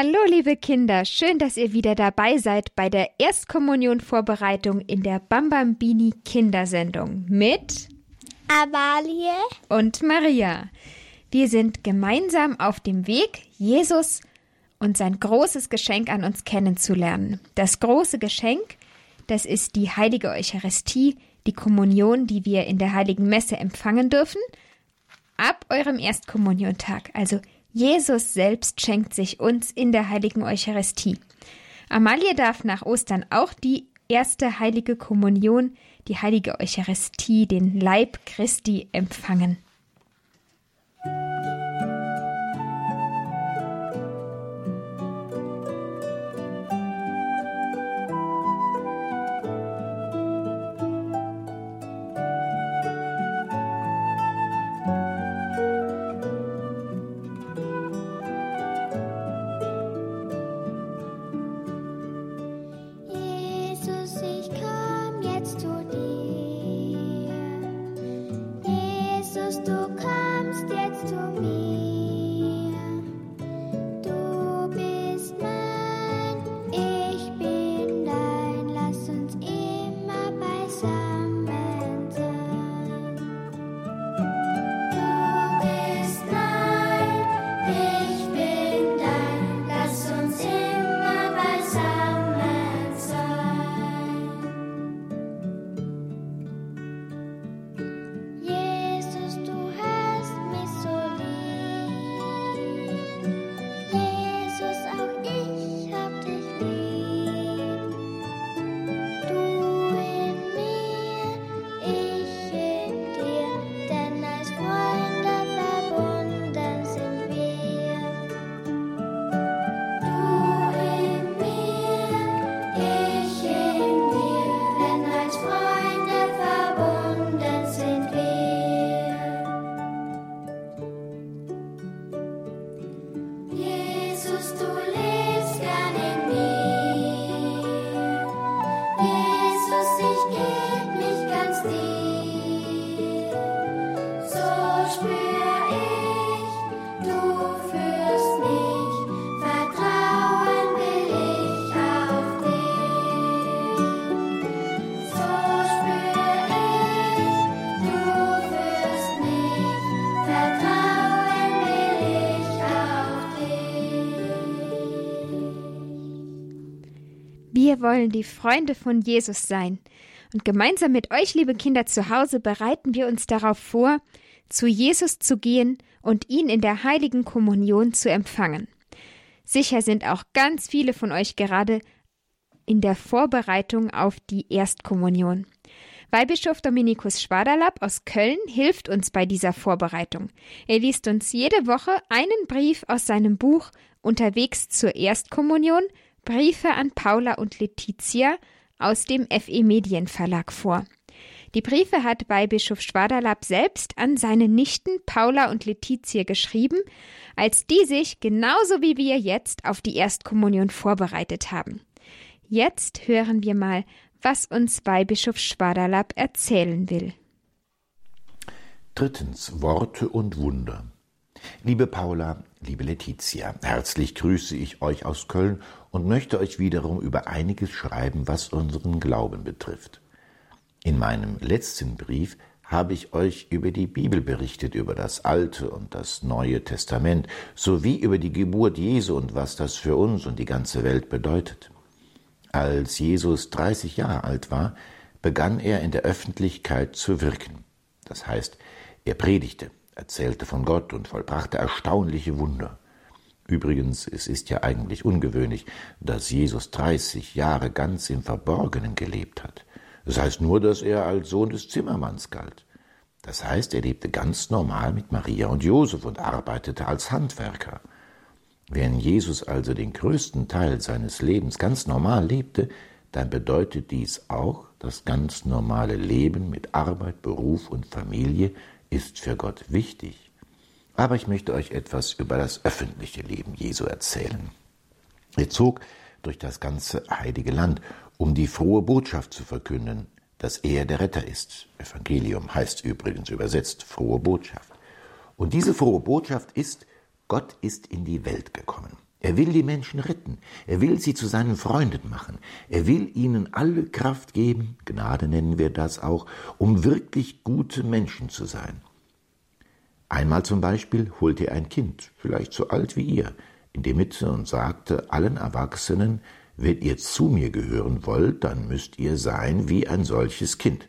Hallo, liebe Kinder, schön, dass ihr wieder dabei seid bei der Erstkommunion-Vorbereitung in der Bambambini Kindersendung mit Amalie und Maria. Wir sind gemeinsam auf dem Weg, Jesus und sein großes Geschenk an uns kennenzulernen. Das große Geschenk, das ist die heilige Eucharistie, die Kommunion, die wir in der heiligen Messe empfangen dürfen, ab eurem Erstkommuniontag, also Jesus selbst schenkt sich uns in der heiligen Eucharistie. Amalie darf nach Ostern auch die erste heilige Kommunion, die heilige Eucharistie, den Leib Christi empfangen. Wir wollen die Freunde von Jesus sein. Und gemeinsam mit euch, liebe Kinder zu Hause, bereiten wir uns darauf vor, zu Jesus zu gehen und ihn in der heiligen Kommunion zu empfangen. Sicher sind auch ganz viele von euch gerade in der Vorbereitung auf die Erstkommunion. Weihbischof Dominikus Schwaderlapp aus Köln hilft uns bei dieser Vorbereitung. Er liest uns jede Woche einen Brief aus seinem Buch Unterwegs zur Erstkommunion Briefe an Paula und Letizia aus dem FE Medienverlag vor. Die Briefe hat Weihbischof Schwaderlapp selbst an seine Nichten Paula und Letizia geschrieben, als die sich genauso wie wir jetzt auf die Erstkommunion vorbereitet haben. Jetzt hören wir mal, was uns Weihbischof Schwaderlapp erzählen will. Drittens Worte und Wunder. Liebe Paula, liebe Letizia, herzlich grüße ich euch aus Köln und möchte euch wiederum über einiges schreiben, was unseren Glauben betrifft. In meinem letzten Brief habe ich euch über die Bibel berichtet, über das Alte und das Neue Testament, sowie über die Geburt Jesu und was das für uns und die ganze Welt bedeutet. Als Jesus 30 Jahre alt war, begann er in der Öffentlichkeit zu wirken. Das heißt, er predigte, erzählte von Gott und vollbrachte erstaunliche Wunder. Übrigens, es ist ja eigentlich ungewöhnlich, dass Jesus 30 Jahre ganz im Verborgenen gelebt hat. Das heißt nur, dass er als Sohn des Zimmermanns galt. Das heißt, er lebte ganz normal mit Maria und Josef und arbeitete als Handwerker. Wenn Jesus also den größten Teil seines Lebens ganz normal lebte, dann bedeutet dies auch, das ganz normale Leben mit Arbeit, Beruf und Familie ist für Gott wichtig. Aber ich möchte euch etwas über das öffentliche Leben Jesu erzählen. Er zog durch das ganze heilige Land, um die frohe Botschaft zu verkünden, dass er der Retter ist. Evangelium heißt übrigens übersetzt frohe Botschaft. Und diese frohe Botschaft ist, Gott ist in die Welt gekommen. Er will die Menschen retten. Er will sie zu seinen Freunden machen. Er will ihnen alle Kraft geben, Gnade nennen wir das auch, um wirklich gute Menschen zu sein. Einmal zum Beispiel holte er ein Kind, vielleicht so alt wie ihr, in die Mitte und sagte allen Erwachsenen, wenn ihr zu mir gehören wollt, dann müsst ihr sein wie ein solches Kind.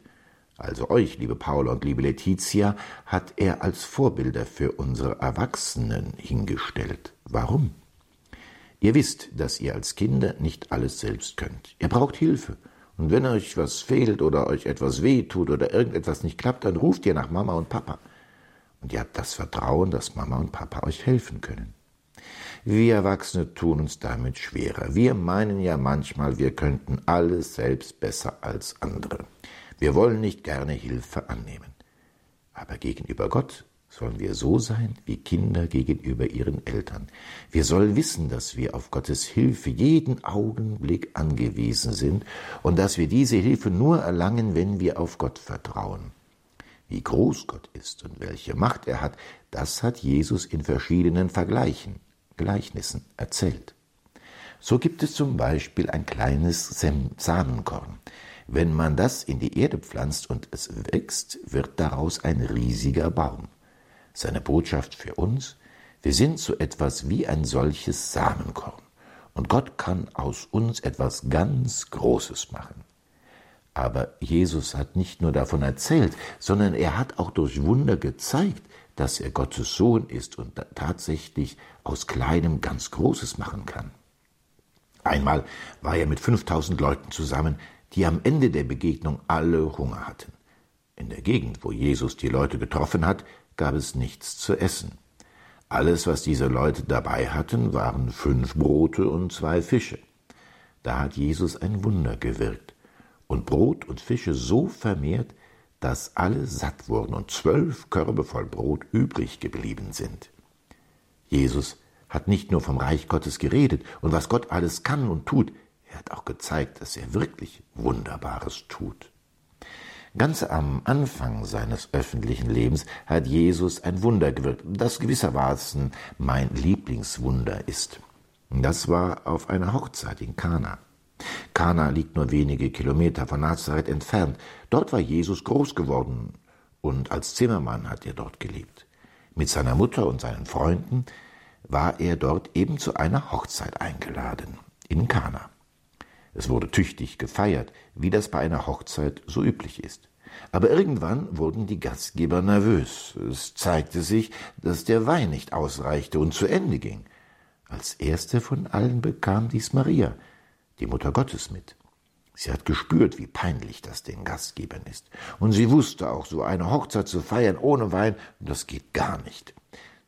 Also euch, liebe Paula und liebe Letizia, hat er als Vorbilder für unsere Erwachsenen hingestellt. Warum? Ihr wisst, dass ihr als Kinder nicht alles selbst könnt. Ihr braucht Hilfe. Und wenn euch was fehlt oder euch etwas weh tut oder irgendetwas nicht klappt, dann ruft ihr nach Mama und Papa. Und ihr habt das Vertrauen, dass Mama und Papa euch helfen können. Wir Erwachsene tun uns damit schwerer. Wir meinen ja manchmal, wir könnten alles selbst besser als andere. Wir wollen nicht gerne Hilfe annehmen. Aber gegenüber Gott sollen wir so sein wie Kinder gegenüber ihren Eltern. Wir sollen wissen, dass wir auf Gottes Hilfe jeden Augenblick angewiesen sind und dass wir diese Hilfe nur erlangen, wenn wir auf Gott vertrauen. Wie groß Gott ist und welche Macht er hat, das hat Jesus in verschiedenen Vergleichen, Gleichnissen erzählt. So gibt es zum Beispiel ein kleines Samenkorn. Wenn man das in die Erde pflanzt und es wächst, wird daraus ein riesiger Baum seine Botschaft für uns, wir sind so etwas wie ein solches Samenkorn. Und Gott kann aus uns etwas ganz Großes machen. Aber Jesus hat nicht nur davon erzählt, sondern er hat auch durch Wunder gezeigt, dass er Gottes Sohn ist und tatsächlich aus Kleinem ganz Großes machen kann. Einmal war er mit 5000 Leuten zusammen, die am Ende der Begegnung alle Hunger hatten. In der Gegend, wo Jesus die Leute getroffen hat, gab es nichts zu essen. Alles, was diese Leute dabei hatten, waren fünf Brote und zwei Fische. Da hat Jesus ein Wunder gewirkt und Brot und Fische so vermehrt, dass alle satt wurden und zwölf Körbe voll Brot übrig geblieben sind. Jesus hat nicht nur vom Reich Gottes geredet und was Gott alles kann und tut, er hat auch gezeigt, dass er wirklich Wunderbares tut. Ganz am Anfang seines öffentlichen Lebens hat Jesus ein Wunder gewirkt, das gewissermaßen mein Lieblingswunder ist. Das war auf einer Hochzeit in Kana. Kana liegt nur wenige Kilometer von Nazareth entfernt. Dort war Jesus groß geworden und als Zimmermann hat er dort gelebt. Mit seiner Mutter und seinen Freunden war er dort eben zu einer Hochzeit eingeladen in Kana. Es wurde tüchtig gefeiert, wie das bei einer Hochzeit so üblich ist. Aber irgendwann wurden die Gastgeber nervös. Es zeigte sich, dass der Wein nicht ausreichte und zu Ende ging. Als erste von allen bekam dies Maria, die Mutter Gottes, mit. Sie hat gespürt, wie peinlich das den Gastgebern ist. Und sie wusste auch, so eine Hochzeit zu feiern ohne Wein, das geht gar nicht.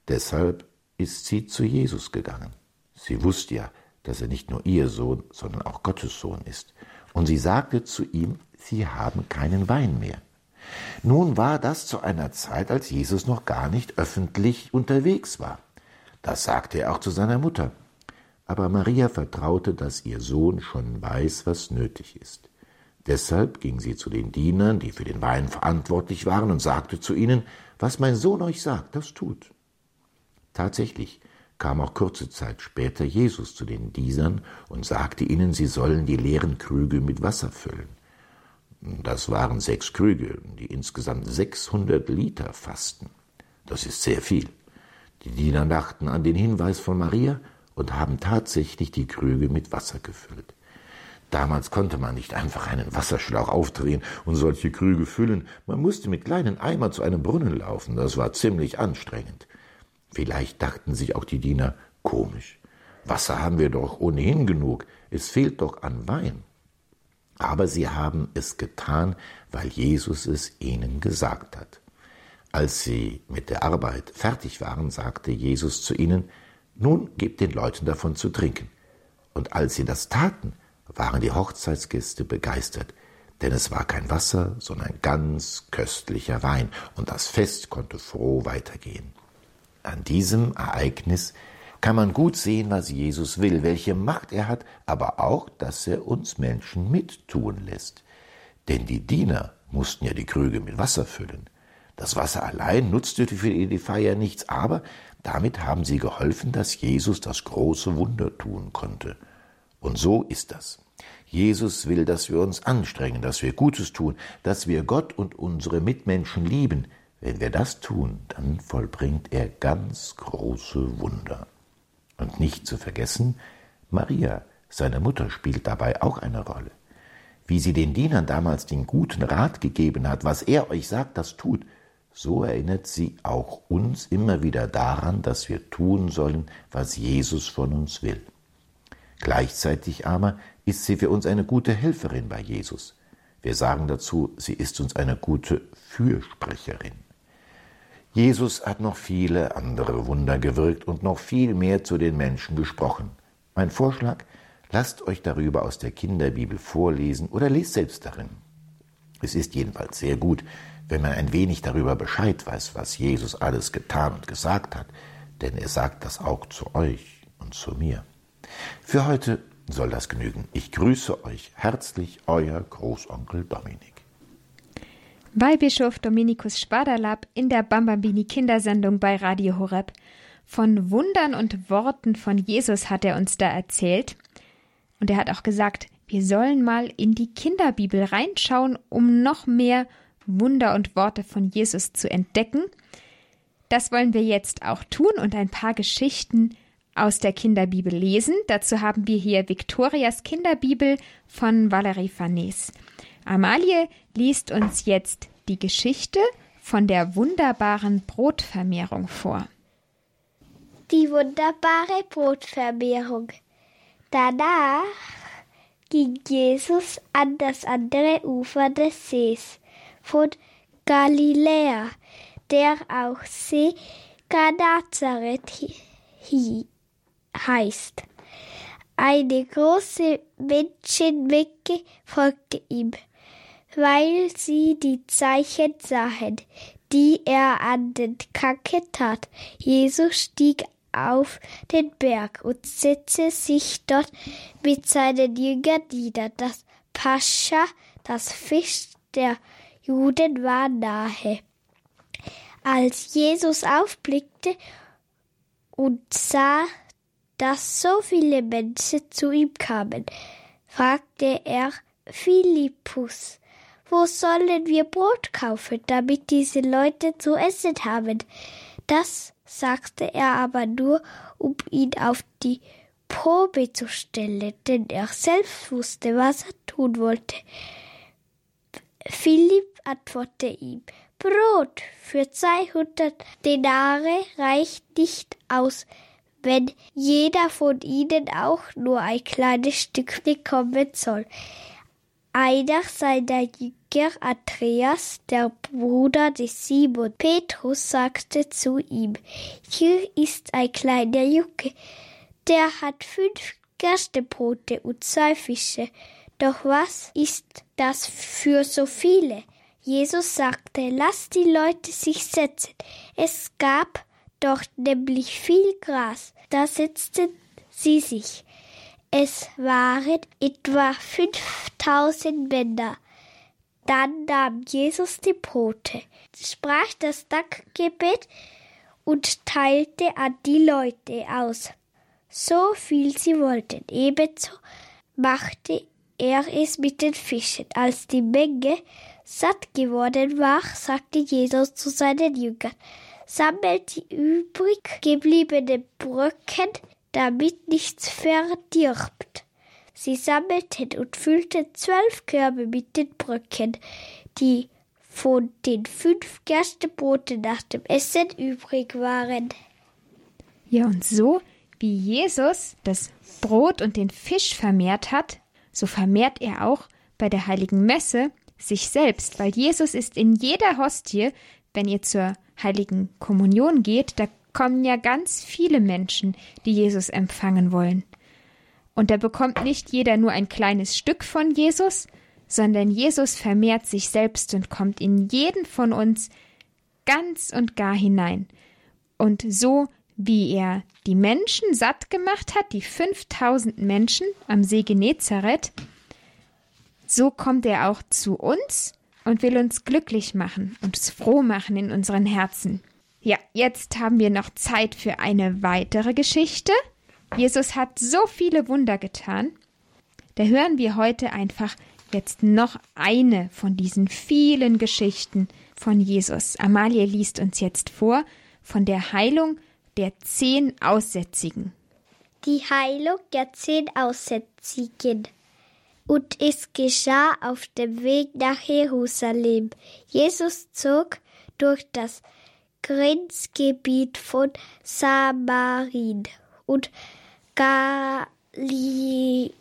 Deshalb ist sie zu Jesus gegangen. Sie wusste ja, dass er nicht nur ihr Sohn, sondern auch Gottes Sohn ist. Und sie sagte zu ihm, sie haben keinen Wein mehr. Nun war das zu einer Zeit, als Jesus noch gar nicht öffentlich unterwegs war. Das sagte er auch zu seiner Mutter. Aber Maria vertraute, dass ihr Sohn schon weiß, was nötig ist. Deshalb ging sie zu den Dienern, die für den Wein verantwortlich waren, und sagte zu ihnen, was mein Sohn euch sagt, das tut. Tatsächlich kam auch kurze Zeit später Jesus zu den Diesern und sagte ihnen, sie sollen die leeren Krüge mit Wasser füllen. Das waren sechs Krüge, die insgesamt 600 Liter fassten. Das ist sehr viel. Die Diener dachten an den Hinweis von Maria und haben tatsächlich die Krüge mit Wasser gefüllt. Damals konnte man nicht einfach einen Wasserschlauch aufdrehen und solche Krüge füllen. Man musste mit kleinen Eimer zu einem Brunnen laufen. Das war ziemlich anstrengend. Vielleicht dachten sich auch die Diener, komisch, Wasser haben wir doch ohnehin genug, es fehlt doch an Wein. Aber sie haben es getan, weil Jesus es ihnen gesagt hat. Als sie mit der Arbeit fertig waren, sagte Jesus zu ihnen, nun gebt den Leuten davon zu trinken. Und als sie das taten, waren die Hochzeitsgäste begeistert, denn es war kein Wasser, sondern ganz köstlicher Wein, und das Fest konnte froh weitergehen. An diesem Ereignis kann man gut sehen, was Jesus will, welche Macht er hat, aber auch, dass er uns Menschen mittun lässt. Denn die Diener mussten ja die Krüge mit Wasser füllen. Das Wasser allein nutzte für die Feier nichts, aber Damit haben sie geholfen, dass Jesus das große Wunder tun konnte. Und so ist das. Jesus will, dass wir uns anstrengen, dass wir Gutes tun, dass wir Gott und unsere Mitmenschen lieben. Wenn wir das tun, dann vollbringt er ganz große Wunder. Und nicht zu vergessen, Maria, seine Mutter, spielt dabei auch eine Rolle. Wie sie den Dienern damals den guten Rat gegeben hat, was er euch sagt, das tut, so erinnert sie auch uns immer wieder daran, dass wir tun sollen, was Jesus von uns will. Gleichzeitig aber ist sie für uns eine gute Helferin bei Jesus. Wir sagen dazu, sie ist uns eine gute Fürsprecherin. Jesus hat noch viele andere Wunder gewirkt und noch viel mehr zu den Menschen gesprochen. Mein Vorschlag, lasst euch darüber aus der Kinderbibel vorlesen oder lest selbst darin. Es ist jedenfalls sehr gut, wenn man ein wenig darüber Bescheid weiß, was Jesus alles getan und gesagt hat, denn er sagt das auch zu euch und zu mir. Für heute soll das genügen. Ich grüße euch herzlich, euer Großonkel Dominik. Weihbischof Dominikus Spaderlapp in der Bambambini Kindersendung bei Radio Horeb. Von Wundern und Worten von Jesus hat er uns da erzählt. Und er hat auch gesagt, wir sollen mal in die Kinderbibel reinschauen, um noch mehr Wunder und Worte von Jesus zu entdecken. Das wollen wir jetzt auch tun und ein paar Geschichten aus der Kinderbibel lesen. Dazu haben wir hier Viktorias Kinderbibel von Valerie Farnes. Amalie liest uns jetzt die Geschichte von der wunderbaren Brotvermehrung vor. Die wunderbare Brotvermehrung. Danach ging Jesus an das andere Ufer des Sees von Galiläa, der auch See Genazareth heißt. Eine große Menschenmenge folgte ihm, weil sie die Zeichen sahen, die er an den Kranken tat. Jesus stieg auf den Berg und setzte sich dort mit seinen Jüngern nieder. Das Pascha, das Fisch der Juden, war nahe. Als Jesus aufblickte und sah, dass so viele Menschen zu ihm kamen, fragte er Philippus, wo sollen wir Brot kaufen, damit diese Leute zu essen haben? Das sagte er aber nur, um ihn auf die Probe zu stellen, denn er selbst wusste, was er tun wollte. Philipp antwortete ihm, Brot für 200 Denare reicht nicht aus, wenn jeder von ihnen auch nur ein kleines Stück bekommen soll. Einer seiner Jünger, Andreas, der Bruder des Simon Petrus, sagte zu ihm, hier ist ein kleiner Junge, der hat fünf Gerstebrote und zwei Fische. Doch was ist das für so viele? Jesus sagte, lass die Leute sich setzen. Es gab doch nämlich viel Gras. Da setzten sie sich. Es waren etwa 5000 Männer. Dann nahm Jesus die Brote, sprach das Dankgebet und teilte an die Leute aus, so viel sie wollten. Ebenso machte er es mit den Fischen. Als die Menge satt geworden war, sagte Jesus zu seinen Jüngern, sammelt die übrig gebliebenen Bröcken, damit nichts verdirbt. Sie sammelten und füllten zwölf Körbe mit den Bröcken, die von den fünf Gerstebroten nach dem Essen übrig waren. Ja, und so wie Jesus das Brot und den Fisch vermehrt hat, so vermehrt er auch bei der heiligen Messe sich selbst, weil Jesus ist in jeder Hostie, wenn ihr zur heiligen Kommunion geht, da kommen ja ganz viele Menschen, die Jesus empfangen wollen. Und da bekommt nicht jeder nur ein kleines Stück von Jesus, sondern Jesus vermehrt sich selbst und kommt in jeden von uns ganz und gar hinein. Und so wie er die Menschen satt gemacht hat, die 5000 Menschen am See Genezareth, so kommt er auch zu uns und will uns glücklich machen und uns froh machen in unseren Herzen. Ja, jetzt haben wir noch Zeit für eine weitere Geschichte. Jesus hat so viele Wunder getan. Da hören wir heute einfach jetzt noch eine von diesen vielen Geschichten von Jesus. Amalie liest uns jetzt vor von der Heilung der zehn Aussätzigen. Die Heilung der zehn Aussätzigen. Und es geschah auf dem Weg nach Jerusalem. Jesus zog durch das Grenzgebiet von Samarin und Galiläa.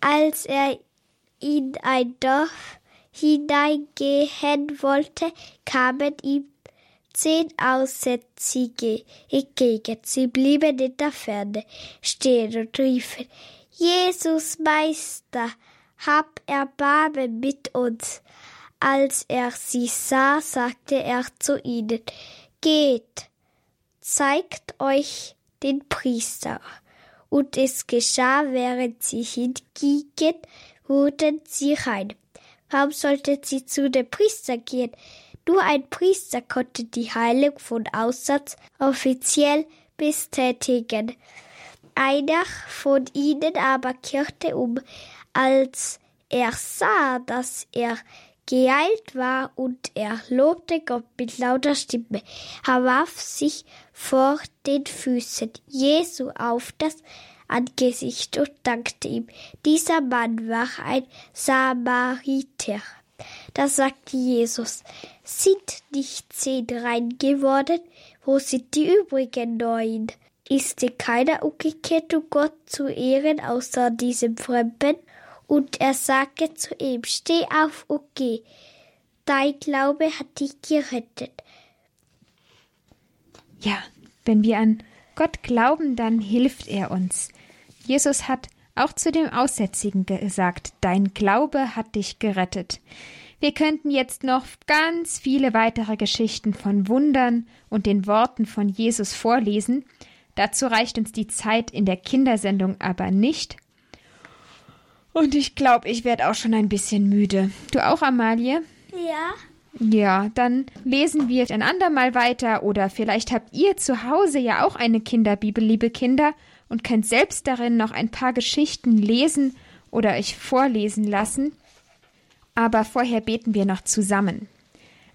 Als er in ein Dorf hineingehen wollte, kamen ihm zehn Aussätzige entgegen. Sie blieben in der Ferne stehen und riefen, Jesus Meister, hab Erbarmen mit uns. Als er sie sah, sagte er zu ihnen, Geht, zeigt euch den Priester. Und es geschah, während sie hingingen, wurden sie rein. Warum sollten sie zu dem Priester gehen? Nur ein Priester konnte die Heilung von Aussatz offiziell bestätigen. Einer von ihnen aber kehrte um, als er sah, dass er geeilt war und er lobte Gott mit lauter Stimme. Er warf sich vor den Füßen Jesu auf das Angesicht und dankte ihm. Dieser Mann war ein Samariter. Da sagte Jesus, sind nicht zehn rein geworden? Wo sind die übrigen neun? Ist dir keiner umgekehrt, um Gott zu ehren, außer diesem Fremden? Und er sagte zu ihm, steh auf und geh. Dein Glaube hat dich gerettet. Ja, wenn wir an Gott glauben, dann hilft er uns. Jesus hat auch zu dem Aussätzigen gesagt, dein Glaube hat dich gerettet. Wir könnten jetzt noch ganz viele weitere Geschichten von Wundern und den Worten von Jesus vorlesen. Dazu reicht uns die Zeit in der Kindersendung aber nicht. Und ich glaube, ich werde auch schon ein bisschen müde. Du auch, Amalie? Ja. Ja, dann lesen wir ein andermal weiter oder vielleicht habt ihr zu Hause ja auch eine Kinderbibel, liebe Kinder, und könnt selbst darin noch ein paar Geschichten lesen oder euch vorlesen lassen. Aber vorher beten wir noch zusammen.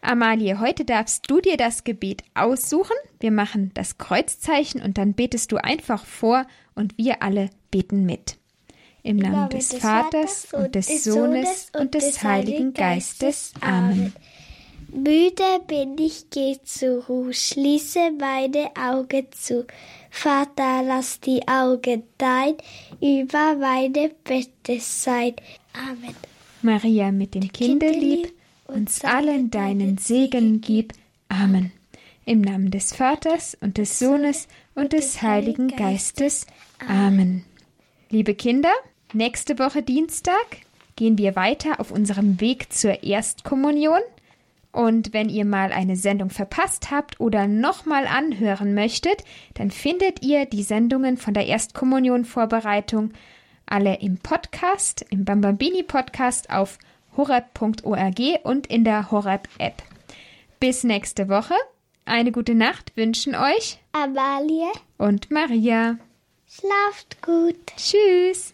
Amalie, heute darfst du dir das Gebet aussuchen. Wir machen das Kreuzzeichen und dann betest du einfach vor und wir alle beten mit. Im Namen des Vaters und des Sohnes und des Heiligen Geistes. Amen. Müde bin ich, geh zur Ruhe, schließe meine Augen zu. Vater, lass die Augen dein über meine Bette sein. Amen. Maria mit dem Kinde lieb, uns allen deinen Segen gib. Amen. Im Namen des Vaters und des Sohnes und des Heiligen Geistes. Amen. Liebe Kinder, nächste Woche Dienstag gehen wir weiter auf unserem Weg zur Erstkommunion. Und wenn ihr mal eine Sendung verpasst habt oder nochmal anhören möchtet, dann findet ihr die Sendungen von der Erstkommunion Vorbereitung alle im Podcast, im Bambambini Podcast auf horeb.org und in der Horeb App. Bis nächste Woche. Eine gute Nacht wünschen euch Amalie und Maria. Schlaft gut. Tschüss.